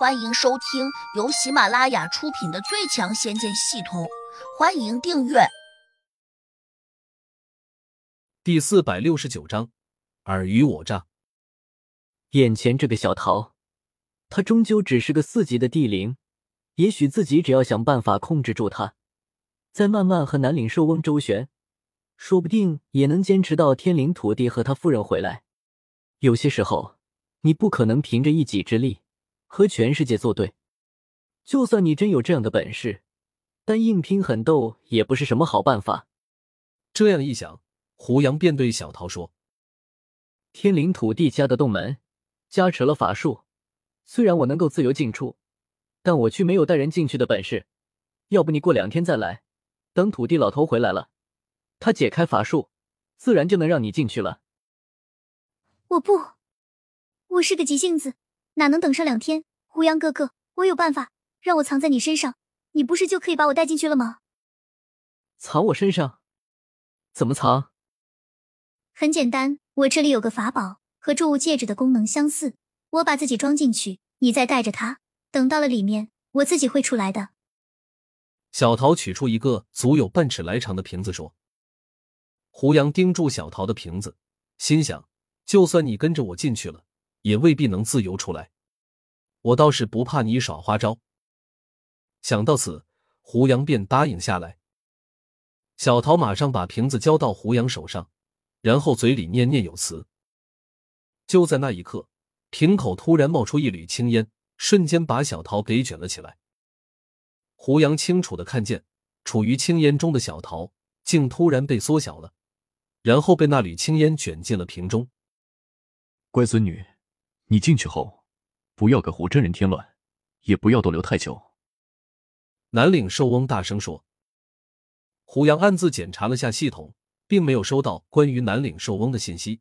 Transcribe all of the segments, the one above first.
欢迎收听由喜马拉雅出品的《最强仙剑系统》，欢迎订阅。第四百六十九章，尔虞我诈。眼前这个小桃，他终究只是个四级的地灵，也许自己只要想办法控制住他，再慢慢和南岭兽翁周旋，说不定也能坚持到天灵土地和他夫人回来。有些时候，你不可能凭着一己之力。和全世界作对，就算你真有这样的本事，但硬拼狠斗也不是什么好办法。这样一想，胡杨便对小桃说：“天灵土地家的洞门加持了法术，虽然我能够自由进出，但我却没有带人进去的本事。要不你过两天再来，等土地老头回来了，他解开法术，自然就能让你进去了。”我不，我是个急性子。哪能等上两天？胡杨哥哥，我有办法，让我藏在你身上，你不是就可以把我带进去了吗？藏我身上？怎么藏？很简单，我这里有个法宝，和注物戒指的功能相似。我把自己装进去，你再带着它，等到了里面，我自己会出来的。小桃取出一个足有半尺来长的瓶子，说：“胡杨盯住小桃的瓶子，心想：就算你跟着我进去了。”也未必能自由出来，我倒是不怕你耍花招。想到此，胡杨便答应下来。小桃马上把瓶子交到胡杨手上，然后嘴里念念有词。就在那一刻，瓶口突然冒出一缕青烟，瞬间把小桃给卷了起来。胡杨清楚的看见，处于青烟中的小桃竟突然被缩小了，然后被那缕青烟卷进了瓶中。乖孙女。你进去后，不要给胡真人添乱，也不要逗留太久。南岭兽翁大声说。胡杨暗自检查了下系统，并没有收到关于南岭兽翁的信息，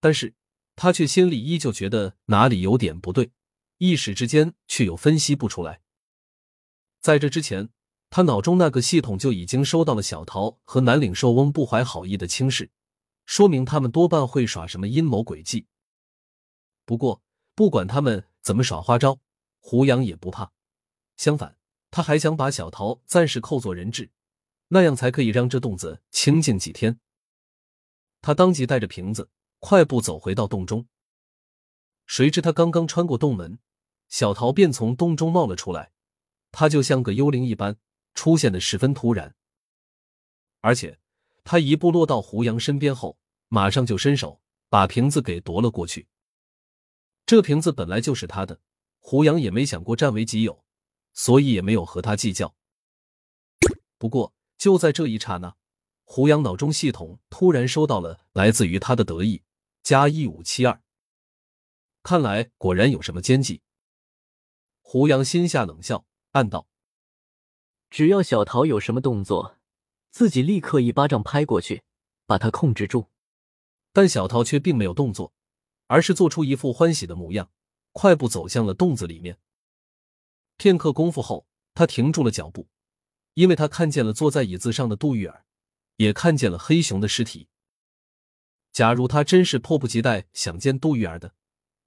但是他却心里依旧觉得哪里有点不对，一时之间却又分析不出来。在这之前，他脑中那个系统就已经收到了小桃和南岭兽翁不怀好意的轻视，说明他们多半会耍什么阴谋诡计。不过，不管他们怎么耍花招，胡杨也不怕。相反，他还想把小桃暂时扣做人质，那样才可以让这洞子清静几天。他当即带着瓶子，快步走回到洞中。谁知他刚刚穿过洞门，小桃便从洞中冒了出来。他就像个幽灵一般，出现的十分突然。而且，他一步落到胡杨身边后，马上就伸手把瓶子给夺了过去。这瓶子本来就是他的，胡杨也没想过占为己有，所以也没有和他计较。不过就在这一刹那，胡杨脑中系统突然收到了来自于他的得意加一五七二，看来果然有什么奸计。胡杨心下冷笑，暗道：只要小桃有什么动作，自己立刻一巴掌拍过去，把他控制住。但小桃却并没有动作。而是做出一副欢喜的模样，快步走向了洞子里面。片刻功夫后，他停住了脚步，因为他看见了坐在椅子上的杜玉儿，也看见了黑熊的尸体。假如他真是迫不及待想见杜玉儿的，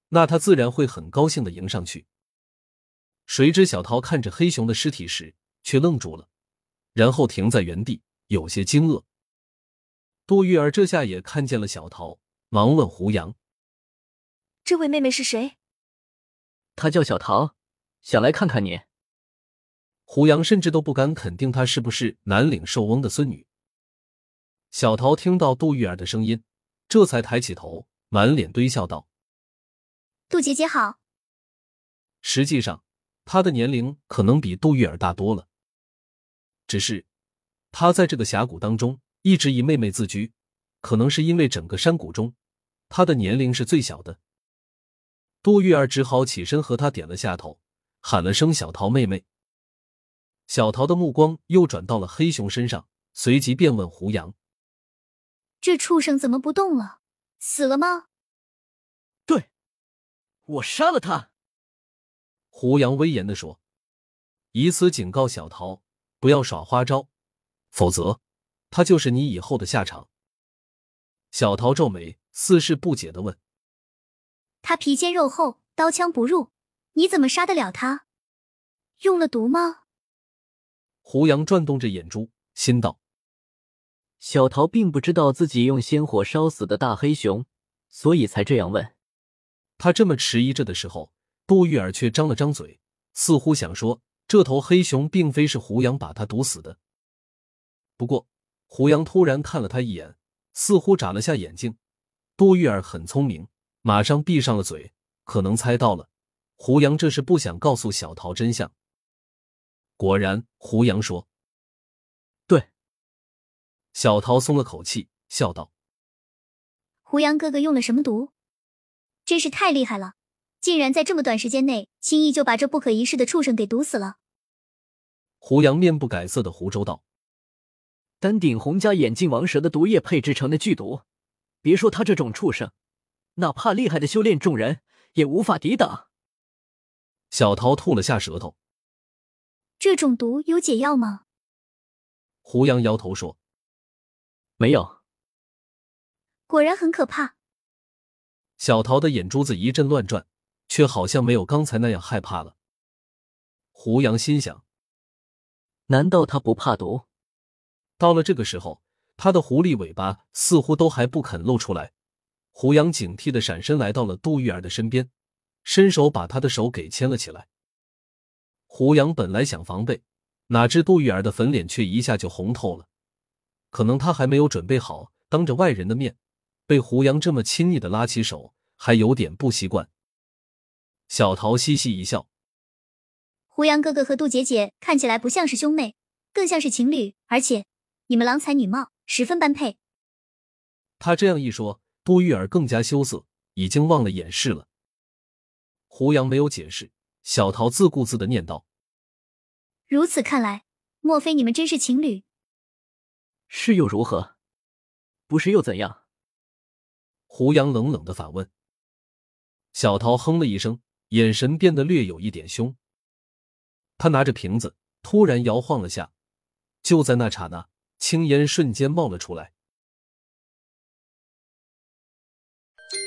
那他自然会很高兴的迎上去。谁知小桃看着黑熊的尸体时，却愣住了，然后停在原地，有些惊愕。杜玉儿这下也看见了小桃，忙问胡杨。这位妹妹是谁？她叫小桃，想来看看你。胡杨甚至都不敢肯定她是不是南岭寿翁的孙女。小桃听到杜玉儿的声音，这才抬起头，满脸堆笑道：“杜姐姐好。”实际上，她的年龄可能比杜玉儿大多了，只是她在这个峡谷当中一直以妹妹自居，可能是因为整个山谷中，她的年龄是最小的。杜玉儿只好起身和他点了下头，喊了声“小桃妹妹”。小桃的目光又转到了黑熊身上，随即便问胡杨：“这畜生怎么不动了？死了吗？”“对，我杀了他。”胡杨威严的说，以此警告小桃不要耍花招，否则他就是你以后的下场。小桃皱眉，似是不解的问。他皮坚肉厚，刀枪不入，你怎么杀得了他？用了毒吗？胡杨转动着眼珠，心道：小桃并不知道自己用仙火烧死的大黑熊，所以才这样问。他这么迟疑着的时候，杜玉儿却张了张嘴，似乎想说这头黑熊并非是胡杨把他毒死的。不过，胡杨突然看了他一眼，似乎眨了下眼睛。杜玉儿很聪明，马上闭上了嘴，可能猜到了胡杨这是不想告诉小桃真相。果然，胡杨说：“对。”小桃松了口气，笑道：“胡杨哥哥用了什么毒？真是太厉害了，竟然在这么短时间内轻易就把这不可一世的畜生给毒死了。”胡杨面不改色的胡诌道：“丹顶红加眼镜王蛇的毒液配制成的剧毒，别说他这种畜生，哪怕厉害的修炼众人也无法抵挡。”小桃吐了下舌头。这种毒有解药吗？胡杨摇头说：“没有。”果然很可怕。小桃的眼珠子一阵乱转，却好像没有刚才那样害怕了。胡杨心想：难道他不怕毒？到了这个时候，他的狐狸尾巴似乎都还不肯露出来。胡杨警惕的闪身来到了杜玉儿的身边，伸手把她的手给牵了起来。胡杨本来想防备，哪知杜玉儿的粉脸却一下就红透了。可能他还没有准备好，当着外人的面被胡杨这么亲昵的拉起手，还有点不习惯。小桃嘻嘻一笑：“胡杨哥哥和杜姐姐看起来不像是兄妹，更像是情侣，而且你们郎才女貌，十分般配。”他这样一说，杜玉儿更加羞涩，已经忘了掩饰了。胡杨没有解释。小桃自顾自的念道：“如此看来，莫非你们真是情侣？是又如何？不是又怎样？”胡杨冷冷的反问。小桃哼了一声，眼神变得略有一点凶。他拿着瓶子，突然摇晃了下，就在那刹那，青烟瞬间冒了出来。